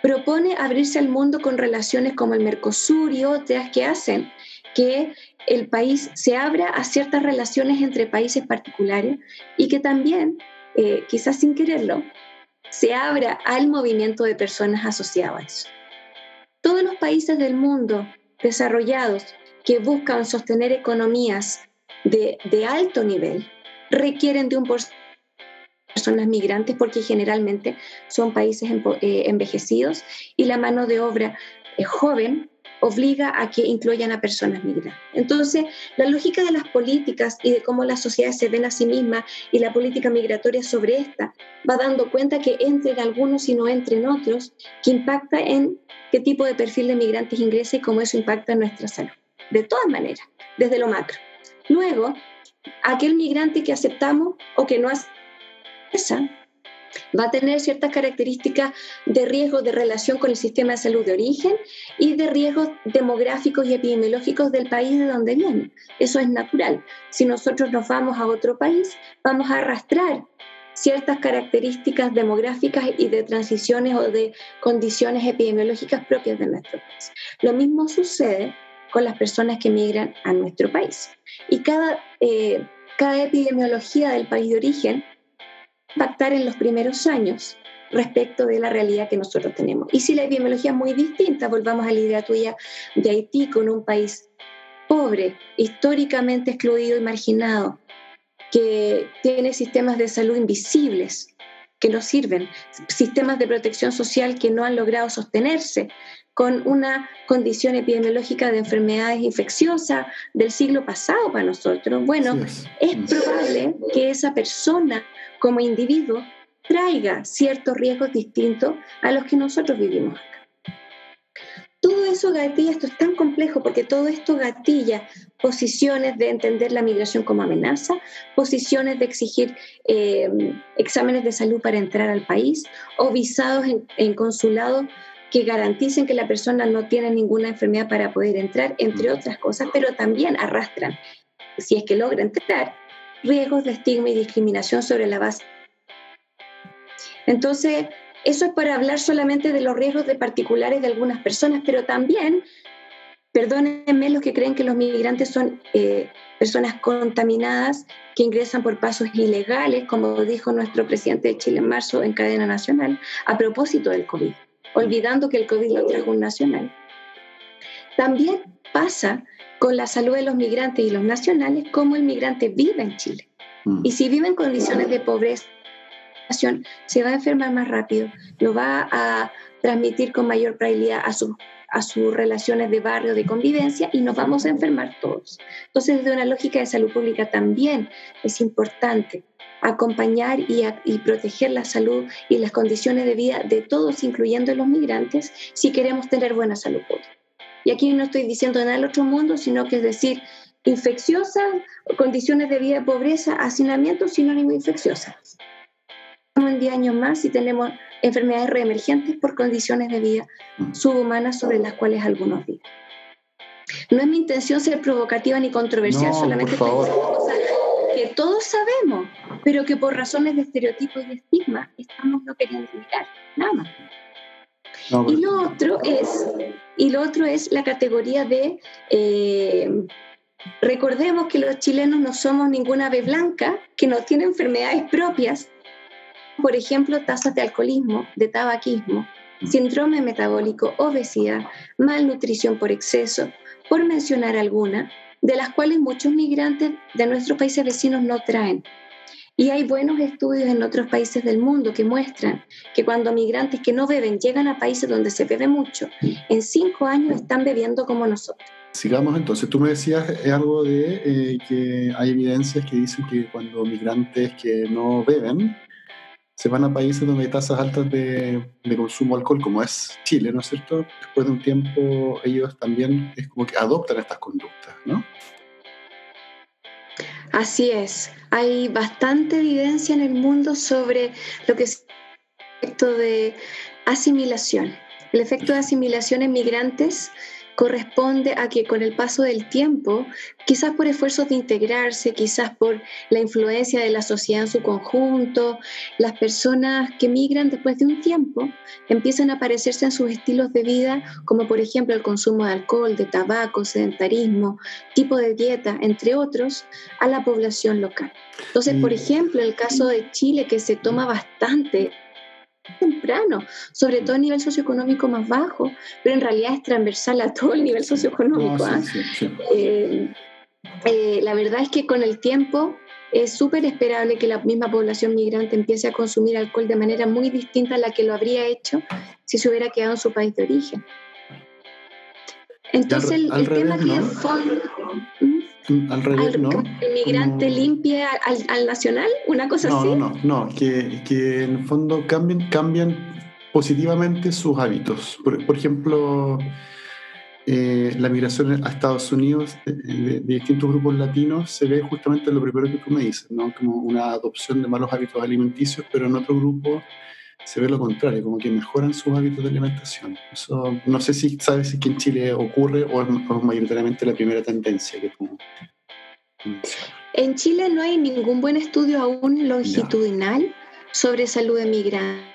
propone abrirse al mundo con relaciones como el Mercosur y otras que hacen que el país se abra a ciertas relaciones entre países particulares y que también, eh, quizás sin quererlo, se abra al movimiento de personas asociadas a eso. Todos los países del mundo desarrollados que buscan sostener economías de, de alto nivel requieren de un porcentaje personas migrantes porque generalmente son países eh, envejecidos y la mano de obra eh, joven obliga a que incluyan a personas migrantes. Entonces, la lógica de las políticas y de cómo las sociedades se ven a sí mismas y la política migratoria sobre esta va dando cuenta que entren algunos y no entren otros, que impacta en qué tipo de perfil de migrantes ingresa y cómo eso impacta en nuestra salud. De todas maneras, desde lo macro. Luego, aquel migrante que aceptamos o que no aceptamos va a tener ciertas características de riesgo de relación con el sistema de salud de origen y de riesgos demográficos y epidemiológicos del país de donde viene. Eso es natural. Si nosotros nos vamos a otro país, vamos a arrastrar ciertas características demográficas y de transiciones o de condiciones epidemiológicas propias de nuestro país. Lo mismo sucede con las personas que migran a nuestro país. Y cada, eh, cada epidemiología del país de origen impactar en los primeros años respecto de la realidad que nosotros tenemos. Y si la epidemiología es muy distinta, volvamos a la idea tuya de Haití con un país pobre, históricamente excluido y marginado, que tiene sistemas de salud invisibles que no sirven, sistemas de protección social que no han logrado sostenerse, con una condición epidemiológica de enfermedades infecciosas del siglo pasado para nosotros. Bueno, es probable que esa persona como individuo traiga ciertos riesgos distintos a los que nosotros vivimos acá. Todo eso gatilla, esto es tan complejo porque todo esto gatilla posiciones de entender la migración como amenaza, posiciones de exigir eh, exámenes de salud para entrar al país o visados en, en consulados que garanticen que la persona no tiene ninguna enfermedad para poder entrar, entre otras cosas, pero también arrastran, si es que logra entrar, riesgos de estigma y discriminación sobre la base. Entonces, eso es para hablar solamente de los riesgos de particulares de algunas personas, pero también, perdónenme los que creen que los migrantes son eh, personas contaminadas que ingresan por pasos ilegales, como dijo nuestro presidente de Chile en marzo en cadena nacional, a propósito del COVID olvidando que el COVID lo trajo un nacional. También pasa con la salud de los migrantes y los nacionales, cómo el migrante vive en Chile. Mm. Y si vive en condiciones de pobreza, se va a enfermar más rápido, lo va a transmitir con mayor probabilidad a, a sus relaciones de barrio, de convivencia, y nos vamos a enfermar todos. Entonces, desde una lógica de salud pública también es importante acompañar y, proteger la salud y las condiciones de vida de todos, incluyendo los migrantes, si queremos tener buena salud pública. Y aquí no estoy diciendo nada del otro mundo, sino que es decir, infecciosa, condiciones de vida de pobreza, hacinamiento, sinónimo infecciosa. En 10 años más y tenemos enfermedades reemergentes por condiciones de vida subhumanas sobre las cuales algunos viven. No es mi intención ser provocativa ni controversial, solamente por que todos sabemos, pero que por razones de estereotipos y estigma estamos no queriendo mirar, nada más. Y, lo otro es, y lo otro es la categoría de, eh, recordemos que los chilenos no somos ninguna ave blanca, que no tiene enfermedades propias, por ejemplo, tasas de alcoholismo, de tabaquismo, síndrome metabólico, obesidad, malnutrición por exceso, por mencionar alguna, de las cuales muchos migrantes de nuestros países vecinos no traen. Y hay buenos estudios en otros países del mundo que muestran que cuando migrantes que no beben llegan a países donde se bebe mucho, en cinco años están bebiendo como nosotros. Sigamos entonces. Tú me decías algo de eh, que hay evidencias que dicen que cuando migrantes que no beben se van a países donde hay tasas altas de, de, consumo de alcohol, como es Chile, ¿no es cierto? Después de un tiempo ellos también es como que adoptan estas conductas, ¿no? Así es. Hay bastante evidencia en el mundo sobre lo que es el efecto de asimilación. El efecto de asimilación en migrantes corresponde a que con el paso del tiempo, quizás por esfuerzos de integrarse, quizás por la influencia de la sociedad en su conjunto, las personas que migran después de un tiempo empiezan a parecerse en sus estilos de vida, como por ejemplo el consumo de alcohol, de tabaco, sedentarismo, tipo de dieta, entre otros, a la población local. Entonces, por ejemplo, el caso de Chile, que se toma bastante temprano, sobre todo a nivel socioeconómico más bajo, pero en realidad es transversal a todo el nivel socioeconómico. ¿ah? Eh, eh, la verdad es que con el tiempo es súper esperable que la misma población migrante empiece a consumir alcohol de manera muy distinta a la que lo habría hecho si se hubiera quedado en su país de origen. Entonces, el, tema que al revés, ¿no? ¿El migrante limpia al, nacional? ¿Una cosa así? No, no, no, que, que, en el fondo cambian, cambian positivamente sus hábitos. Por, ejemplo, eh, la migración a Estados Unidos de, de, distintos grupos latinos se ve justamente en lo primero que tú me dices, ¿no? Como una adopción de malos hábitos alimenticios, pero en otro grupo se ve lo contrario, como que mejoran sus hábitos de alimentación. Eso no sé si sabes si en Chile ocurre o es, mayoritariamente la primera tendencia que tú En Chile no hay ningún buen estudio aún longitudinal sobre salud de migrantes.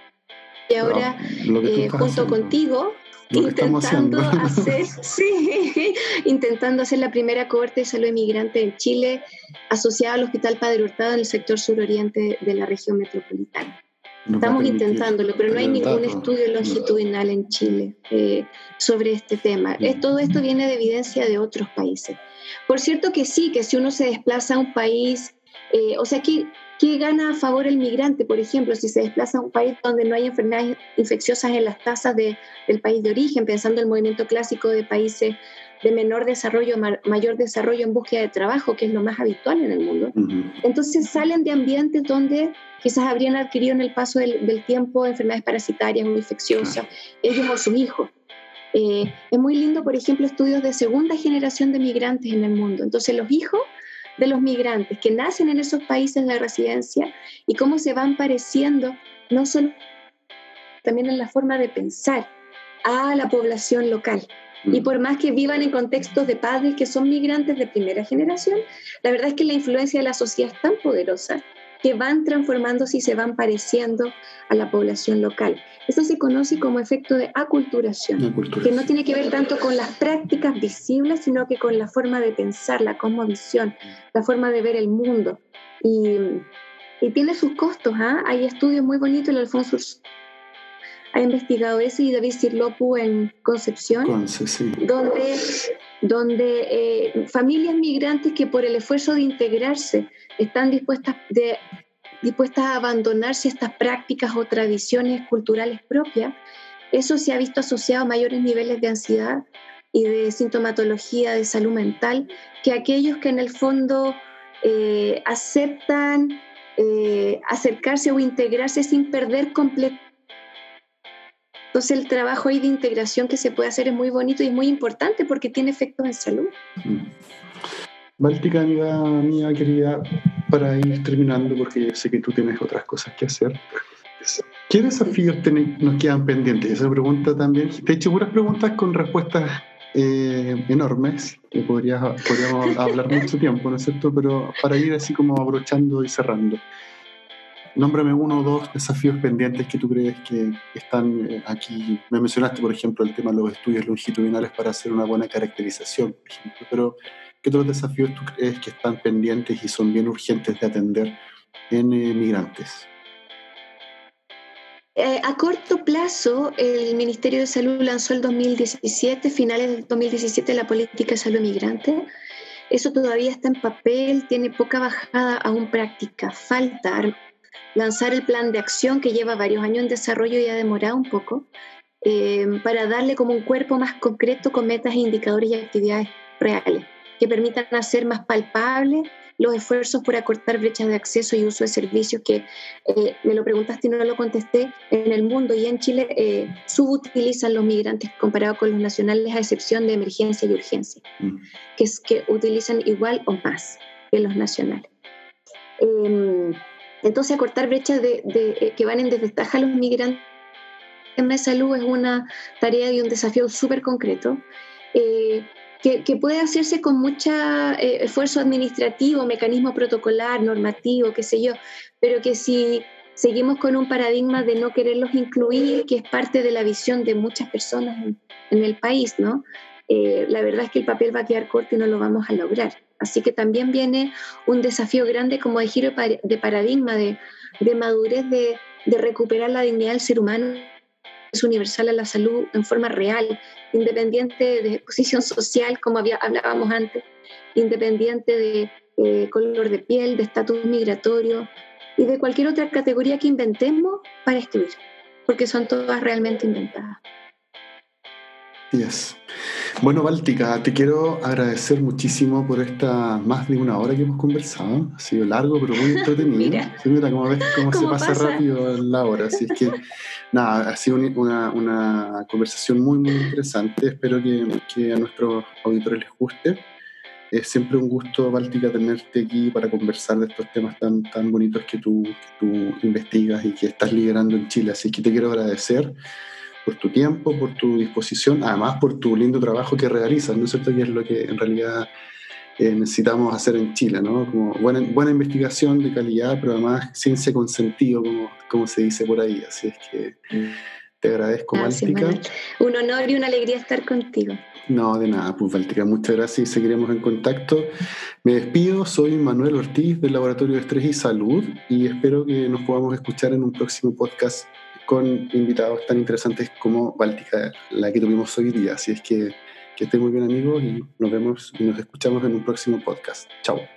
Y ahora, eh, junto contigo, intentando hacer, sí, intentando hacer la primera cohorte de salud inmigrante en Chile asociada al Hospital Padre Hurtado en el sector suroriente de la región metropolitana. Estamos intentándolo, pero no hay ningún estudio longitudinal en Chile eh, sobre este tema. todo esto viene de evidencia de otros países. Por cierto que sí, que si uno se desplaza a un país, eh, o sea, ¿qué, ¿qué gana a favor el migrante? Por ejemplo, si se desplaza a un país donde no hay enfermedades infecciosas en las tasas de, del país de origen, pensando en el movimiento clásico de países de menor desarrollo, mayor desarrollo en búsqueda de trabajo, que es lo más habitual en el mundo. Entonces salen de ambientes donde quizás habrían adquirido en el paso del, tiempo enfermedades parasitarias o infecciosas, ellos o sus hijos. Eh, es muy lindo, por ejemplo, estudios de segunda generación de migrantes en el mundo. Entonces los hijos de los migrantes que nacen en esos países de residencia y cómo se van pareciendo, no solo también en la forma de pensar a la población local. Y mm. por más que vivan en contextos de padres que son migrantes de primera generación, la verdad es que la influencia de la sociedad es tan poderosa que van transformándose y se van pareciendo a la población local. Eso se conoce como efecto de aculturación, que no tiene que ver tanto con las prácticas visibles, sino que con la forma de pensar, la cosmovisión, la forma de ver el mundo. Y, tiene sus costos. ¿ah? Hay estudios muy bonitos, el Alfonso ha investigado eso y David Sirlopu en Concepción, donde, donde eh, familias migrantes que por el esfuerzo de integrarse están dispuestas, de, dispuestas a abandonarse estas prácticas o tradiciones culturales propias, eso se ha visto asociado a mayores niveles de ansiedad y de sintomatología de salud mental que aquellos que en el fondo eh, aceptan eh, acercarse o integrarse sin perder completamente entonces el trabajo ahí de integración que se puede hacer es muy bonito y es muy importante porque tiene efectos en salud. Mm. Báltica, amiga mía querida, para ir terminando, porque sé que tú tienes otras cosas que hacer. ¿Qué desafíos nos quedan pendientes? Esa pregunta también. Te he hecho puras preguntas con respuestas eh, enormes, que podríamos hablar mucho tiempo, ¿no es cierto? Pero para ir así como abrochando y cerrando. Nómbrame uno o dos desafíos pendientes que tú crees que están eh, aquí. Me mencionaste, por ejemplo, el tema de los estudios longitudinales para hacer una buena caracterización, por ejemplo, pero ¿qué otros desafíos tú crees que están pendientes y son bien urgentes de atender en eh, migrantes? Eh, a corto plazo, el Ministerio de Salud lanzó el 2017, finales del 2017, la política de salud migrante. Eso todavía está en papel, tiene poca bajada aún práctica. Falta lanzar el plan de acción que lleva varios años en desarrollo y ha demorado un poco, eh, para darle como un cuerpo más concreto con metas, indicadores y actividades reales que permitan hacer más palpables los esfuerzos por acortar brechas de acceso y uso de servicios que eh, me lo preguntaste y no lo contesté. En el mundo y en Chile eh, subutilizan los migrantes comparado con los nacionales a excepción de emergencia y urgencia, mm. que es que utilizan igual o más que los nacionales. Em, entonces, acortar brechas de, eh, que van en desventaja a los migrantes en de salud es una tarea y un desafío súper concreto. Eh, que, puede hacerse con mucho eh, esfuerzo administrativo, mecanismo protocolar, normativo, qué sé yo, pero que si seguimos con un paradigma de no quererlos incluir, que es parte de la visión de muchas personas en, el país, ¿no? La verdad es que el papel va a quedar corto y no lo vamos a lograr. Así que también viene un desafío grande como de giro de paradigma, de, madurez, de, recuperar la dignidad del ser humano, es universal a la salud en forma real, independiente de posición social, como había, hablábamos antes, independiente de eh, color de piel, de estatus migratorio y de cualquier otra categoría que inventemos para escribir, porque son todas realmente inventadas. Yes. Bueno, Báltica, te quiero agradecer muchísimo por esta más de una hora que hemos conversado. Ha sido largo, pero muy entretenido. mira. mira cómo ves cómo, se pasa, rápido la hora. Así es que, nada, ha sido una, una conversación muy, muy interesante. Espero que, que, a nuestros auditores les guste. Es siempre un gusto, Báltica, tenerte aquí para conversar de estos temas tan, tan bonitos que tú, que tú investigas y que estás liderando en Chile. Así que te quiero agradecer por tu tiempo, por tu disposición, además por tu lindo trabajo que realizas, ¿no es cierto? Que es lo que en realidad eh, necesitamos hacer en Chile, ¿no? Como buena, buena investigación de calidad, pero además ciencia con sentido, como, como se dice por ahí. Así es que te agradezco, Báltica. Un honor y una alegría estar contigo. No, de nada, pues Báltica, muchas gracias y seguiremos en contacto. Me despido, soy Manuel Ortiz del Laboratorio de Estrés y Salud y espero que nos podamos escuchar en un próximo podcast con invitados tan interesantes como Báltica, la que tuvimos hoy día. Así es que que estén muy bien amigos y nos vemos y nos escuchamos en un próximo podcast. Chao.